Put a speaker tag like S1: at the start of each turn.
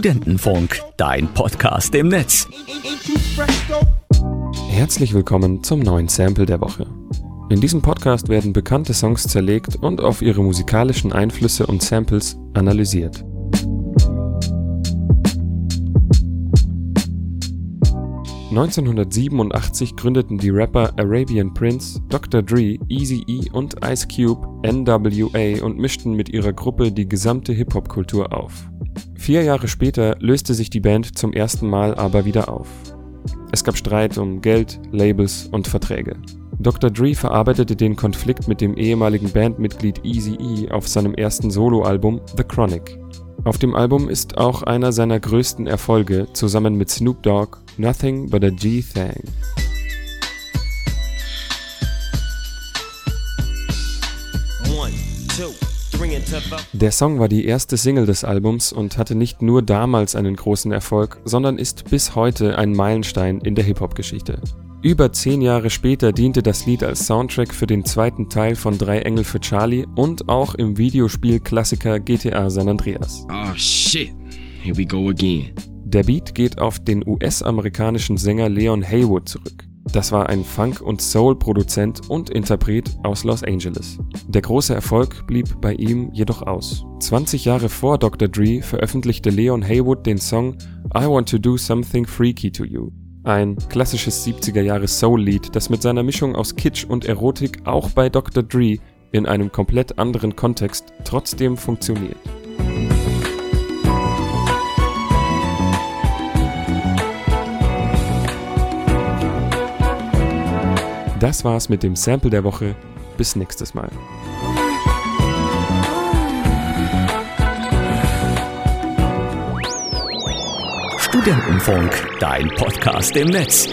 S1: Studentenfunk, dein Podcast im Netz.
S2: Herzlich willkommen zum neuen Sample der Woche. In diesem Podcast werden bekannte Songs zerlegt und auf ihre musikalischen Einflüsse und Samples analysiert. (1987) gründeten die Rapper Arabian Prince, Dr. Dre, Eazy-E und Ice Cube NWA und mischten mit ihrer Gruppe die gesamte Hip-Hop-Kultur auf. Vier Jahre später löste sich die Band zum ersten Mal aber wieder auf. Es gab Streit um Geld, Labels und Verträge. Dr. Dre verarbeitete den Konflikt mit dem ehemaligen Bandmitglied Eazy-E auf seinem ersten Soloalbum The Chronic. Auf dem Album ist auch einer seiner größten Erfolge zusammen mit Snoop Dogg Nothing But a G-Thang. Der Song war die erste Single des Albums und hatte nicht nur damals einen großen Erfolg, sondern ist bis heute ein Meilenstein in der Hip-Hop-Geschichte. Über zehn Jahre später diente das Lied als Soundtrack für den zweiten Teil von Drei Engel für Charlie und auch im Videospiel-Klassiker GTA San Andreas.
S3: Oh shit, here we go again.
S2: Der Beat geht auf den US-amerikanischen Sänger Leon Haywood zurück. Das war ein Funk- und Soul-Produzent und Interpret aus Los Angeles. Der große Erfolg blieb bei ihm jedoch aus. 20 Jahre vor Dr. Dre veröffentlichte Leon Haywood den Song I Want to Do Something Freaky to You. Ein klassisches 70er Jahre Soul-Lied, das mit seiner Mischung aus Kitsch und Erotik auch bei Dr. Dre in einem komplett anderen Kontext trotzdem funktioniert. Das war's mit dem Sample der Woche. Bis nächstes Mal.
S1: Studentenfunk, dein Podcast im Netz.